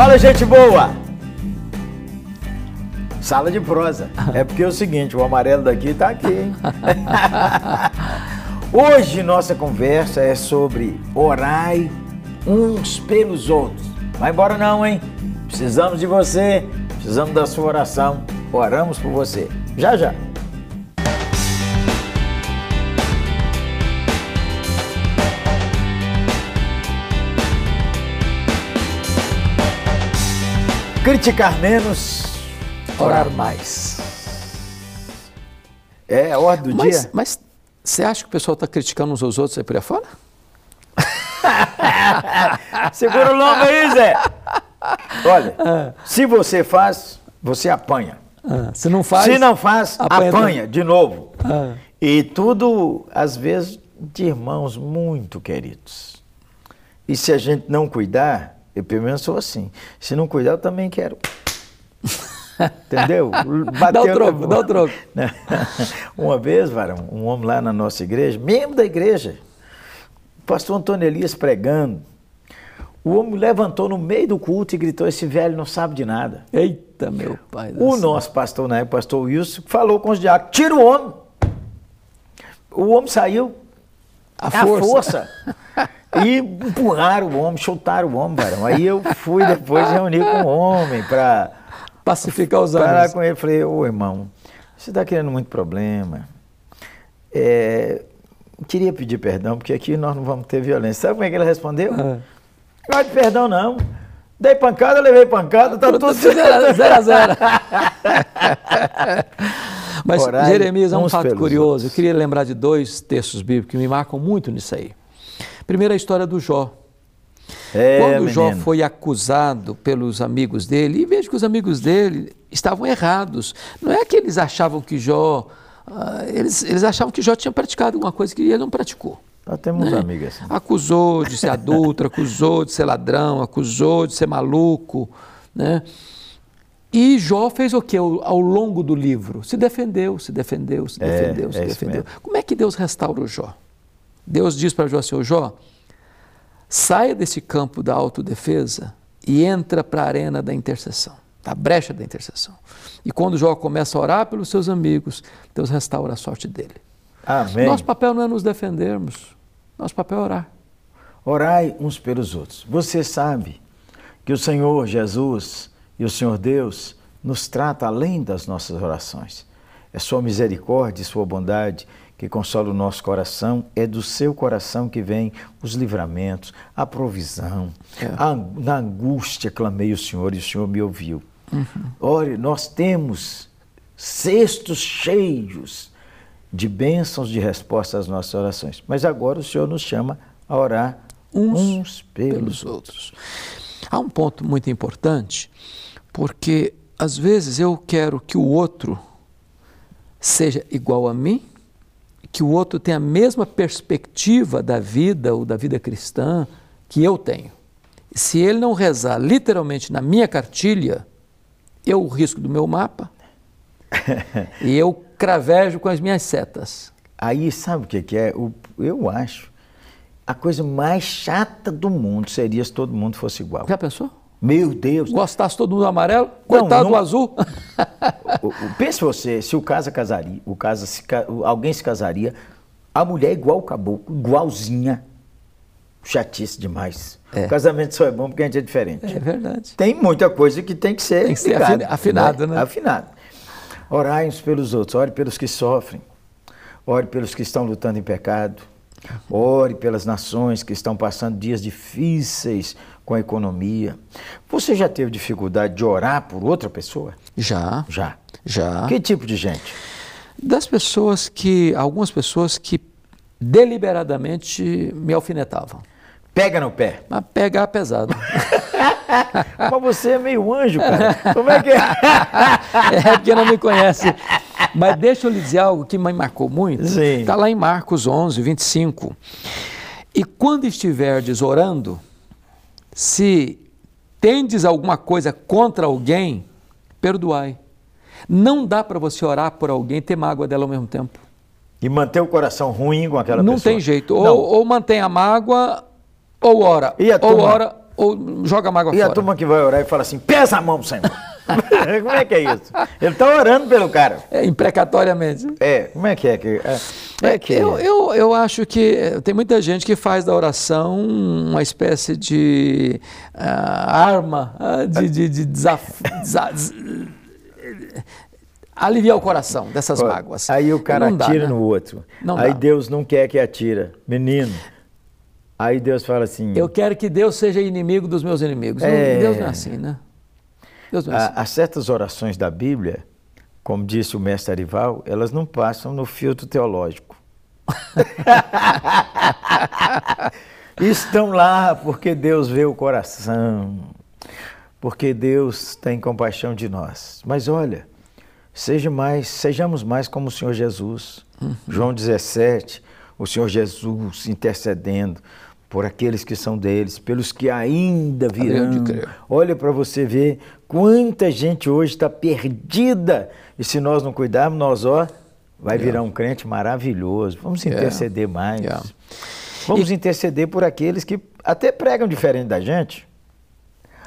Fala, gente boa! Sala de prosa. É porque é o seguinte, o amarelo daqui tá aqui, hein? Hoje nossa conversa é sobre orai uns pelos outros. Vai embora não, hein? Precisamos de você, precisamos da sua oração. Oramos por você. Já já. Criticar menos, orar mais. É a ordem do Mas, dia. mas você acha que o pessoal está criticando uns aos outros aí por aí fora? Segura o lombo aí, Zé. Olha, se você faz, você apanha. Ah, se não faz. se não faz, apanha apanha, de novo. Ah. E tudo, às vezes, de irmãos muito queridos. E se a gente não cuidar, eu pelo menos sou assim. Se não cuidar, eu também quero. Entendeu? Dá o troco, dá o troco. Uma vez, varão, um homem lá na nossa igreja, membro da igreja, o pastor Antônio Elias pregando, o homem levantou no meio do culto e gritou: Esse velho não sabe de nada. Eita, meu pai. O céu. nosso pastor, na época, o pastor Wilson, falou com os diáconos: tira o homem. O homem saiu A força. força. E empurraram o homem, chutaram o homem, varão. Aí eu fui depois reunir com o homem para Pacificar os falar ânimos. com ele. Falei: Ô irmão, você está querendo muito problema. É, queria pedir perdão, porque aqui nós não vamos ter violência. Sabe como é que ele respondeu? Ah. Não de perdão, não. Dei pancada, levei pancada, tá tudo Zero, zero a zero. Mas Orai Jeremias é um fato curioso. outros. Eu queria lembrar de dois textos bíblicos que me marcam muito nisso aí. Primeiro, a história do Jó. É, Quando Jó menino. foi acusado pelos amigos dele, e veja que os amigos dele estavam errados. Não é que eles achavam que Jó. ah, eles, eles achavam que Jó tinha praticado alguma coisa que ele não praticou. Nós temos né? amigos assim. Acusou de ser adulto, acusou de ser ladrão, acusou de ser maluco, né? E Jó fez o que ao, ao longo do livro? Se defendeu, se defendeu, se É, defendeu, se é defendeu. Como é que Deus restaura o Jó? Deus diz para Jó "Ô Jó, saia desse campo da autodefesa e entra para a arena da intercessão, da brecha da intercessão. E quando Jó começa a orar pelos seus amigos, Deus restaura a sorte dele. Amém. Nosso papel não é nos defendermos, nosso papel é orar. Orai uns pelos outros. Você sabe que o Senhor Jesus e o Senhor Deus nos trata além das nossas orações. É sua misericórdia e sua bondade que consola o nosso coração. É do seu coração que vem os livramentos, a provisão. É. A- na angústia clamei o Senhor e o Senhor me ouviu. Olha, nós temos cestos cheios de bênçãos de resposta às nossas orações. Mas agora o Senhor nos chama a orar uns, Uns pelos, pelos outros. Há um ponto muito importante, porque às vezes eu quero que o outro seja igual a mim, que o outro tenha a mesma perspectiva da vida ou da vida cristã que eu tenho. Se ele não rezar literalmente na minha cartilha, eu risco do meu mapa e eu cravejo com as minhas setas. Aí sabe o que, que é? O- eu acho a coisa mais chata do mundo seria se todo mundo fosse igual. Já pensou? Meu Deus! Gostasse todo mundo do amarelo? Não, Coitado não- do azul. Pense você, se o casa casaria, o casa se alguém se casaria, a mulher é igual o caboclo, igualzinha. Chatice demais. É. O casamento só é bom porque a gente é diferente. É verdade. Tem muita coisa que tem que ser, Tem que ser afina- afinado, né? Afinado. Orai uns pelos outros, ore pelos que sofrem, ore pelos que estão lutando em pecado, ore pelas nações que estão passando dias difíceis com a economia. Você já teve dificuldade de orar por outra pessoa? Já, Já. Já. Que tipo de gente? Das pessoas que, algumas pessoas que deliberadamente me alfinetavam. Pega no pé. Mas pegar pesado. Mas você é meio anjo, cara. Como é que é? é porque não me conhece. Mas deixa eu lhe dizer algo que me marcou muito. Sim. Está lá em Marcos 11, 25. E quando estiverdes orando, se tendes alguma coisa contra alguém, perdoai. Não dá para você orar por alguém e ter mágoa dela ao mesmo tempo. E manter o coração ruim com aquela não pessoa. tem jeito. Não. Ou, ou mantém a mágoa, ou ora. E a ou ora, ou joga a mágoa e fora. E a turma que vai orar e fala assim: pesa a mão, Senhor. como é que é isso? Ele está orando pelo cara. É, imprecatoriamente. É, como é que é? Que, é, é que eu, eu, eu acho que eh, tem muita gente que faz da oração uma espécie de uh, arma uh, de, de, de desaf... aliviar o coração dessas mágoas. Aí o cara dá, atira né? no outro. Não aí dá. Deus não quer que atira. Menino. Aí Deus fala assim. Eu quero que Deus seja inimigo dos meus inimigos. É... Deus não é assim, né? Deus não é assim. Há, certas orações da Bíblia, como disse o mestre Arival, elas não passam no filtro teológico. Estão lá porque Deus vê o coração, porque Deus tem compaixão de nós. Mas olha, seja mais, sejamos mais como o Senhor Jesus. Uhum. João 17, o Senhor Jesus intercedendo por aqueles que são deles, pelos que ainda virão. Olha para você ver quanta gente hoje está perdida. E se nós não cuidarmos, nós, ó, vai yeah. virar um crente maravilhoso. Vamos interceder yeah. mais. Yeah. Vamos e... interceder por aqueles que até pregam diferente da gente.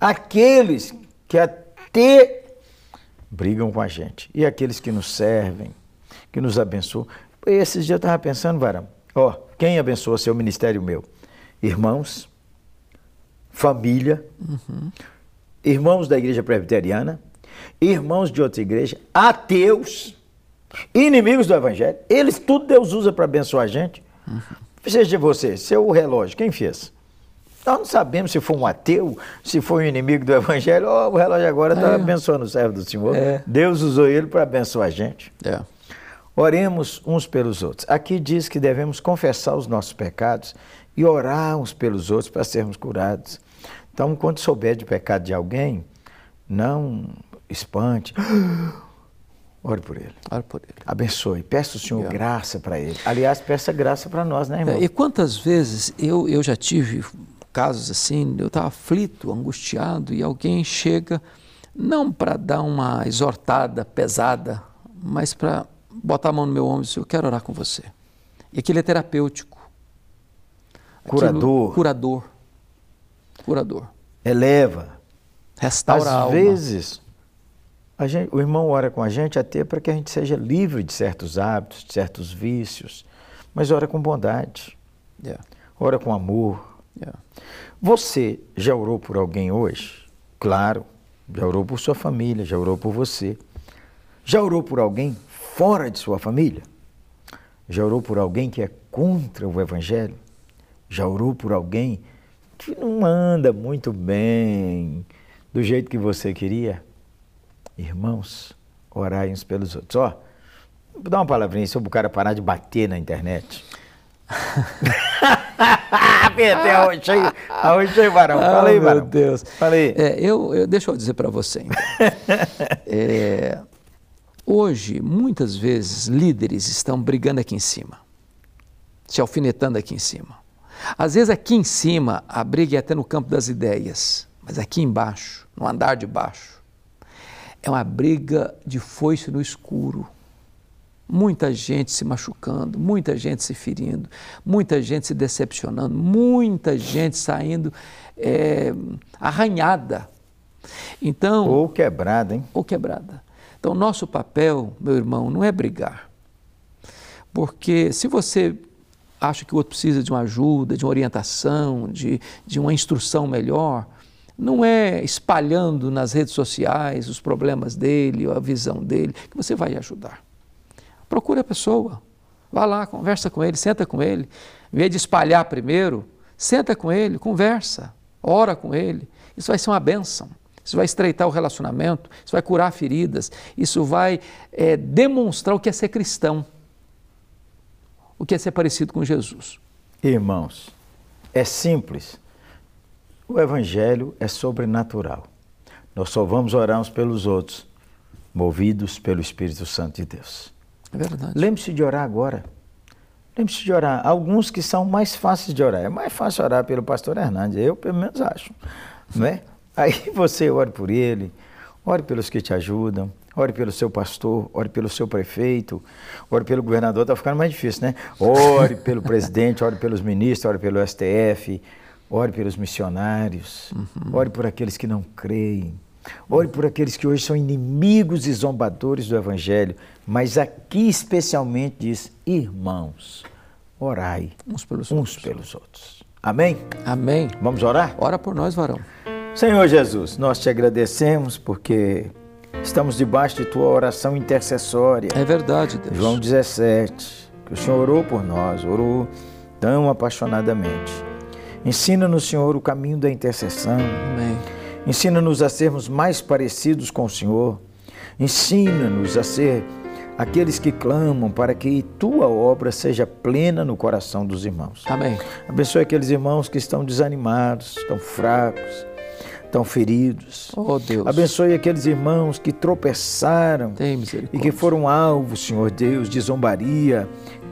Aqueles que até brigam com a gente. E aqueles que nos servem, que nos abençoam. Esses dias eu estava pensando, Varão, ó, quem abençoa seu ministério meu? irmãos, família, uhum. irmãos da igreja presbiteriana, irmãos de outra igreja, ateus, inimigos do evangelho. Eles tudo Deus usa para abençoar a gente. Uhum. Seja você, seu relógio, quem fez? Nós não sabemos se foi um ateu, se foi um inimigo do evangelho. Oh, o relógio agora está é. abençoando o servo do Senhor. É. Deus usou ele para abençoar a gente. É. Oremos uns pelos outros. Aqui diz que devemos confessar os nossos pecados e orar uns pelos outros para sermos curados. Então, quando souber de pecado de alguém, não espante. Ore por ele. Ore por ele. Abençoe. Peça o Senhor graça para ele. Aliás, peça graça para nós, né, irmão? É, e quantas vezes eu, eu já tive casos assim, eu estava aflito, angustiado, e alguém chega, não para dar uma exortada pesada, mas para botar a mão no meu ombro e dizer, eu quero orar com você. E aquilo é terapêutico. Curador. Curador. Curador. Eleva. Restaura Às a alma. vezes, a gente, o irmão ora com a gente até para que a gente seja livre de certos hábitos, de certos vícios, mas ora com bondade. Yeah. Ora com amor. Yeah. Você já orou por alguém hoje? Claro. Já orou por sua família, já orou por você. Já orou por alguém fora de sua família? Já orou por alguém que é contra o Evangelho? Já orou por alguém que não anda muito bem do jeito que você queria? Irmãos, orai uns pelos outros. Ó, dar uma palavrinha sobre o cara parar de bater na internet. Perdeu arroz cheio, arroz cheio, varão. Fala aí. Meu Deus. Fala aí. É, eu, eu, deixa eu dizer para você, então. é, hoje, muitas vezes, líderes estão brigando aqui em cima, se alfinetando aqui em cima. Às vezes aqui em cima a briga é até no campo das ideias, mas aqui embaixo, no andar de baixo, é uma briga de foice no escuro. Muita gente se machucando, muita gente se ferindo, muita gente se decepcionando, muita gente saindo é, arranhada. Então, ou quebrada, hein? Ou quebrada. Então, nosso papel, meu irmão, não é brigar. Porque se você acha que o outro precisa de uma ajuda, de uma orientação, de, de uma instrução melhor, não é espalhando nas redes sociais os problemas dele ou a visão dele que você vai ajudar. Procure a pessoa, vá lá, conversa com ele, senta com ele. Em vez de espalhar primeiro, senta com ele, conversa, ora com ele. Isso vai ser uma benção. Isso vai estreitar o relacionamento, isso vai curar feridas, isso vai é, demonstrar o que é ser cristão o que é ser parecido com Jesus. Irmãos, é simples. O Evangelho é sobrenatural. Nós só vamos orar uns pelos outros, movidos pelo Espírito Santo de Deus. É verdade. Lembre-se de orar agora. Lembre-se de orar. Alguns que são mais fáceis de orar. É mais fácil orar pelo pastor Hernandes, eu pelo menos acho. Não é? Aí você ore por ele, ore pelos que te ajudam, ore pelo seu pastor, ore pelo seu prefeito, ore pelo governador, está ficando mais difícil, né? Ore pelo presidente, ore pelos ministros, ore pelo STF, Ore pelos missionários, uhum. ore por aqueles que não creem, ore por aqueles que hoje são inimigos e zombadores do Evangelho, mas aqui especialmente diz: irmãos, orai uns pelos, uns outros. pelos outros. Amém? Amém. Vamos orar? Ora por nós, varão. Senhor Jesus, nós te agradecemos porque estamos debaixo de tua oração intercessória. É verdade, Deus. João 17, que o Senhor orou por nós, orou tão apaixonadamente. Ensina-nos, Senhor, o caminho da intercessão. Amém. Ensina-nos a sermos mais parecidos com o Senhor. Ensina-nos a ser aqueles que clamam para que tua obra seja plena no coração dos irmãos. Amém. Abençoe aqueles irmãos que estão desanimados, estão fracos, estão feridos. Oh, Deus. Abençoe aqueles irmãos que tropeçaram e que foram alvo, Senhor Deus, de zombaria,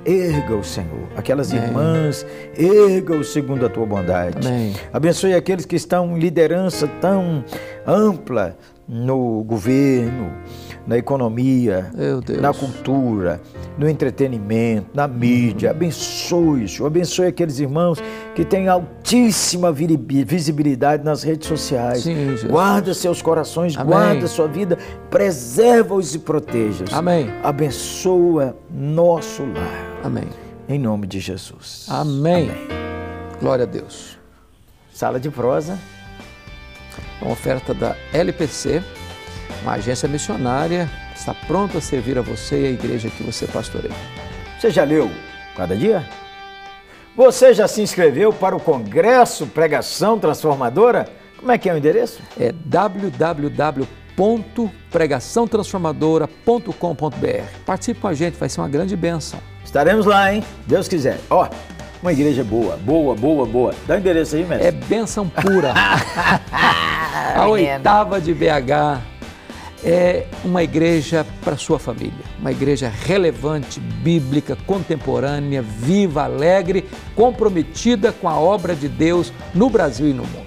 erga o Senhor. Aquelas Amém. irmãs, erga-o segundo a tua bondade. Amém. Abençoe aqueles que estão em liderança tão ampla no governo, na economia, na cultura, no entretenimento, na mídia. Abençoe, Senhor. Abençoe aqueles irmãos que têm altíssima visibilidade nas redes sociais. Sim, guarda seus corações, Amém. guarda sua vida, preserva-os e proteja-os. Amém. Abençoa nosso lar. Amém. Em nome de Jesus. Amém. Amém. Glória a Deus. Sala de prosa. Uma oferta da LPC uma agência missionária está pronta a servir a você e a igreja que você pastoreia. Você já leu Cada Dia? Você já se inscreveu para o Congresso Pregação Transformadora? Como é que é o endereço? É www.pregaçãotransformadora.com.br. Participe com a gente, vai ser uma grande bênção. Estaremos lá, hein? Deus quiser. Ó, uma igreja boa, boa, boa, boa. Dá o endereço aí, mestre. É bênção pura. a oitava de BH é uma igreja para sua família, uma igreja relevante, bíblica, contemporânea, viva, alegre, comprometida com a obra de Deus no Brasil e no mundo.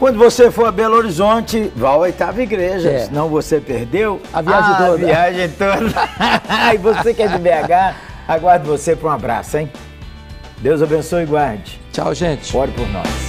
Quando você for a Belo Horizonte, vá à oitava igreja, é. senão você perdeu a viagem a toda. viagem toda. e você que é de BH, aguardo você para um abraço, hein? Deus abençoe e guarde. Tchau, gente. Ore por nós.